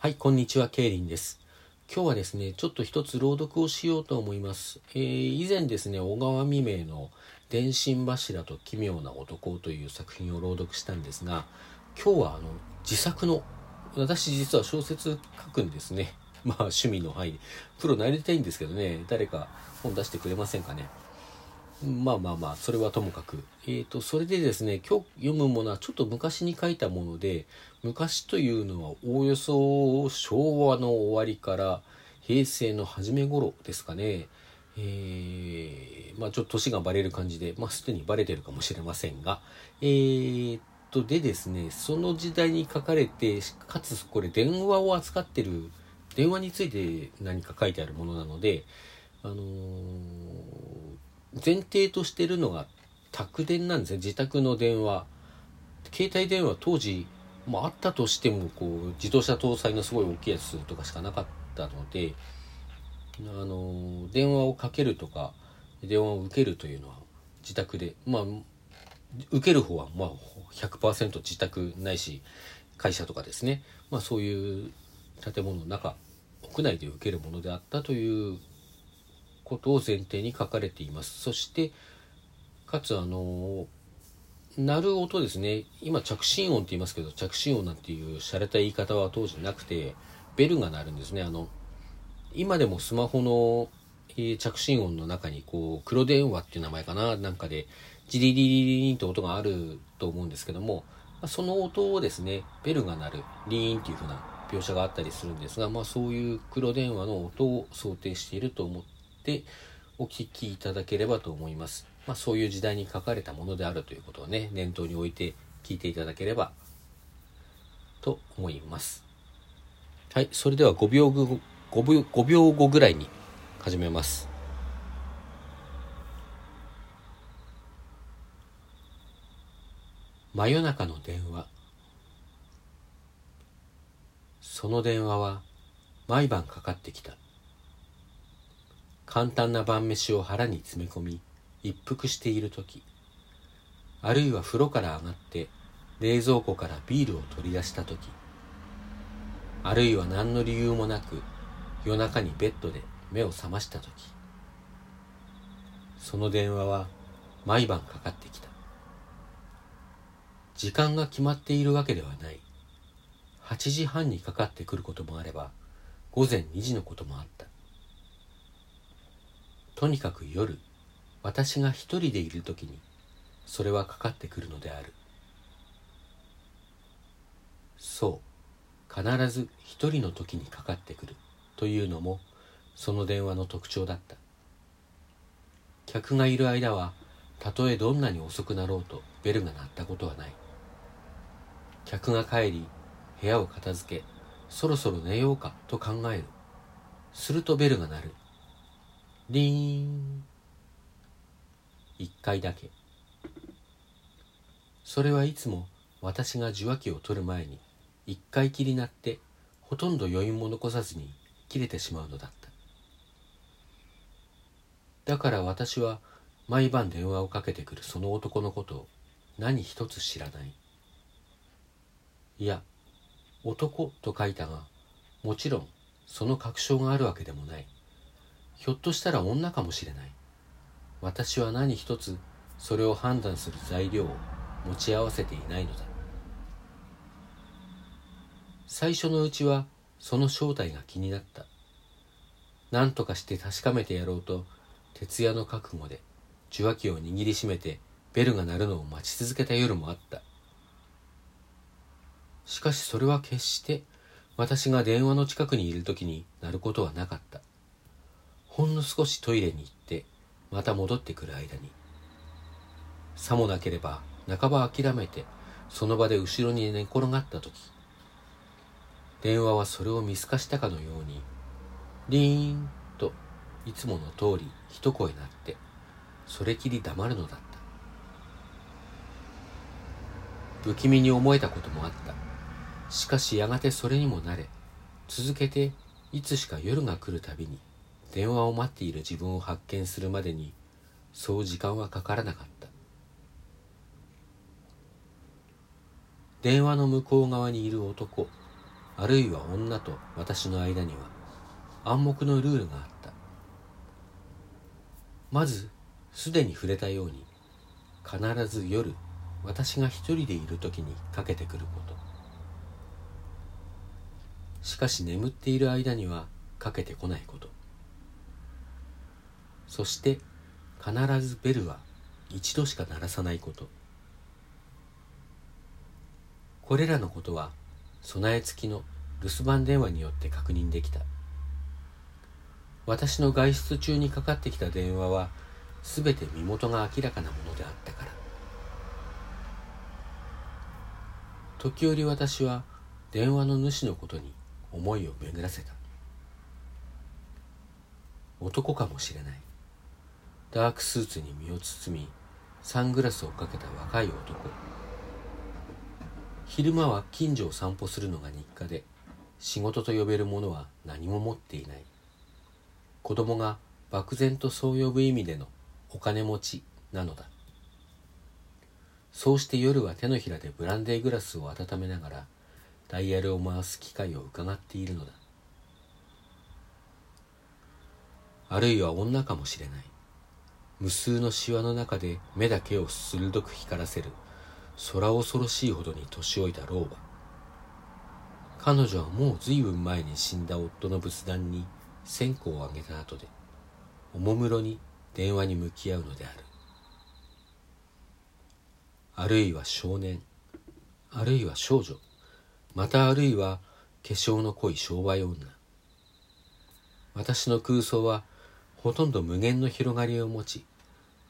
はい、こんにちは、ケイリンです。今日はですね、ちょっと一つ朗読をしようと思います。えー以前ですね、小川未明の電信柱と奇妙な男という作品を朗読したんですが、今日はあの自作の、私実は小説書くんですね。まあ趣味の範囲で。プロになりたいんですけどね、誰か本出してくれませんかね。まあまあまあ、それはともかく。えっ、と、それでですね、今日読むものはちょっと昔に書いたもので、昔というのはおおよそ昭和の終わりから平成の初め頃ですかね。えーまあちょっと年がバレる感じで、まあすでにバレてるかもしれませんが、えーっと、でですね、その時代に書かれて、かつこれ電話を扱ってる、電話について何か書いてあるものなので、あのー前提としてるのが宅電なんですね。自宅の電話。携帯電話当時、まあ、あったとしてもこう自動車搭載のすごい大きいやつとかしかなかったのであの電話をかけるとか電話を受けるというのは自宅でまあ受ける方はまあ100%自宅ないし会社とかですね、まあ、そういう建物の中屋内で受けるものであったということを前提に書かれています。そしてかつあの鳴る音ですね。今着信音って言いますけど着信音なんていう洒落た言い方は当時なくてベルが鳴るんですね。あの今でもスマホの、え着信音の中にこう黒電話っていう名前かななんかでジリリリリリンって音があると思うんですけどもその音をですねベルが鳴るリーンっていう風な描写があったりするんですが、まあ、そういう黒電話の音を想定していると思ってってお聞きいただければと思います。まあ、そういう時代に書かれたものであるということをね、念頭に置いて聞いていただければと思います。はい、それでは5秒後、5秒 ,5 秒後ぐらいに始めます。真夜中の電話。その電話は毎晩かかってきた。簡単な晩飯を腹に詰め込み一服している時あるいは風呂から上がって冷蔵庫からビールを取り出した時あるいは何の理由もなく夜中にベッドで目を覚ました時その電話は毎晩かかってきた。時間が決まっているわけではない。8時半にかかってくることもあれば午前2時のこともあった。とにかく夜私が一人でいる時にそれはかかってくるのである。そう必ず一人の時にかかってくるというのもその電話の特徴だった。客がいる間はたとえどんなに遅くなろうとベルが鳴ったことはない。客が帰り部屋を片付けそろそろ寝ようかと考える。するとベルが鳴る。リーン。一回だけ。それはいつも私が受話器を取る前に一回きり鳴ってほとんど余韻も残さずに切れてしまうのだった。だから私は毎晩電話をかけてくるその男のことを何一つ知らない。いや男と書いたがもちろんその確証があるわけでもない。ひょっとしたら女かもしれない。私は何一つそれを判断する材料を持ち合わせていないのだ。最初のうちはその正体が気になった。何とかして確かめてやろうと徹夜の覚悟で受話器を握りしめてベルが鳴るのを待ち続けた夜もあった。しかしそれは決して私が電話の近くにいる時に鳴ることはなかった。ほんの少しトイレに行ってまた戻ってくる間にさもなければ半ば諦めてその場で後ろに寝転がった時電話はそれを見透かしたかのようにリーンといつもの通り一声鳴ってそれきり黙るのだった。不気味に思えたこともあった。しかしやがてそれにも慣れ続けていつしか夜が来るたびに電話を待っている自分を発見するまでにそう時間はかからなかった。電話の向こう側にいる男あるいは女と私の間には暗黙のルールがあった。まずすでに触れたように必ず夜私が一人でいる時にかけてくること。しかし眠っている間にはかけてこないこと。そして必ずベルは一度しか鳴らさないこと。これらのことは備え付きの留守番電話によって確認できた。私の外出中にかかってきた電話は全て身元が明らかなものであったから。時折私は電話の主のことに思いを巡らせた。男かもしれない。ダークスーツに身を包みサングラスをかけた若い男。昼間は近所を散歩するのが日課で仕事と呼べるものは何も持っていない。子供が漠然とそう呼ぶ意味でのお金持ちなのだ。そうして夜は手のひらでブランデーグラスを温めながらダイヤルを回す機会を伺っているのだ。あるいは女かもしれない。無数のシワの中で目だけを鋭く光らせる。空恐ろしいほどに年老いた老婆。彼女はもう随分前に死んだ夫の仏壇に線香をあげた後でおもむろに電話に向き合うのである。あるいは少年あるいは少女またあるいは化粧の濃い商売女。私の空想はほとんど無限の広がりを持ち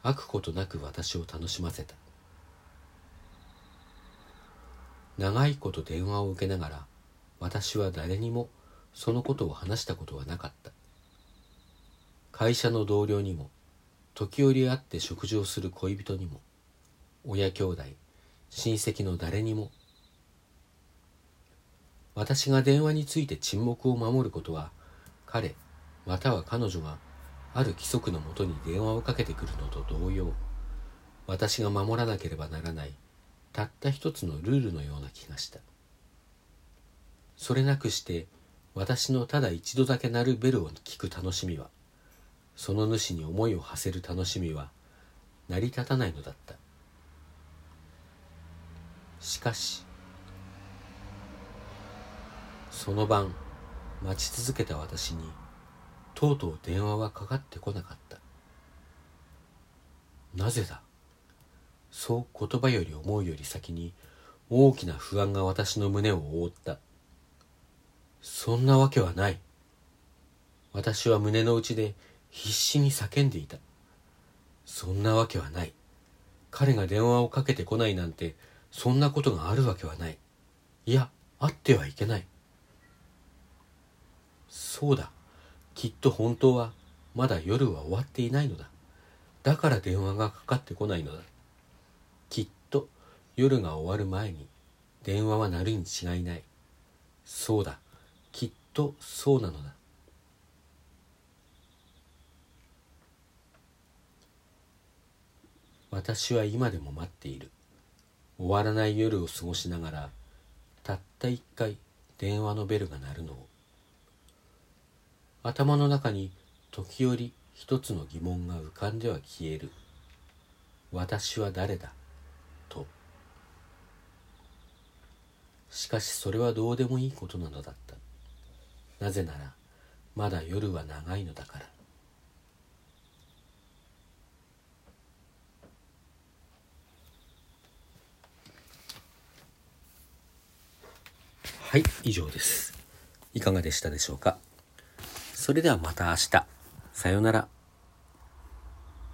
飽くことなく私を楽しませた。長いこと電話を受けながら私は誰にもそのことを話したことはなかった。会社の同僚にも時折会って食事をする恋人にも親兄弟親戚の誰にも私が電話について沈黙を守ることは彼または彼女がある規則のもとに電話をかけてくるのと同様私が守らなければならないたった一つのルールのような気がした。それなくして私のただ一度だけ鳴るベルを聞く楽しみはその主に思いを馳せる楽しみは成り立たないのだった。しかしその晩待ち続けた私にとうとう電話はかかってこなかった。なぜだ？そう言葉より思うより先に大きな不安が私の胸を覆った。そんなわけはない。私は胸の内で必死に叫んでいた。そんなわけはない。彼が電話をかけてこないなんてそんなことがあるわけはない。いやあってはいけない。そうだ。きっと本当はまだ夜は終わっていないのだ。だから電話がかかってこないのだ。きっと夜が終わる前に電話は鳴るに違いない。そうだ。きっとそうなのだ。私は今でも待っている。終わらない夜を過ごしながらたった一回電話のベルが鳴るのを頭の中に時折一つの疑問が浮かんでは消える。私は誰だ？と。しかしそれはどうでもいいことなのだった。なぜならまだ夜は長いのだから。はい以上です。いかがでしたでしょうか？それではまた明日。さようなら。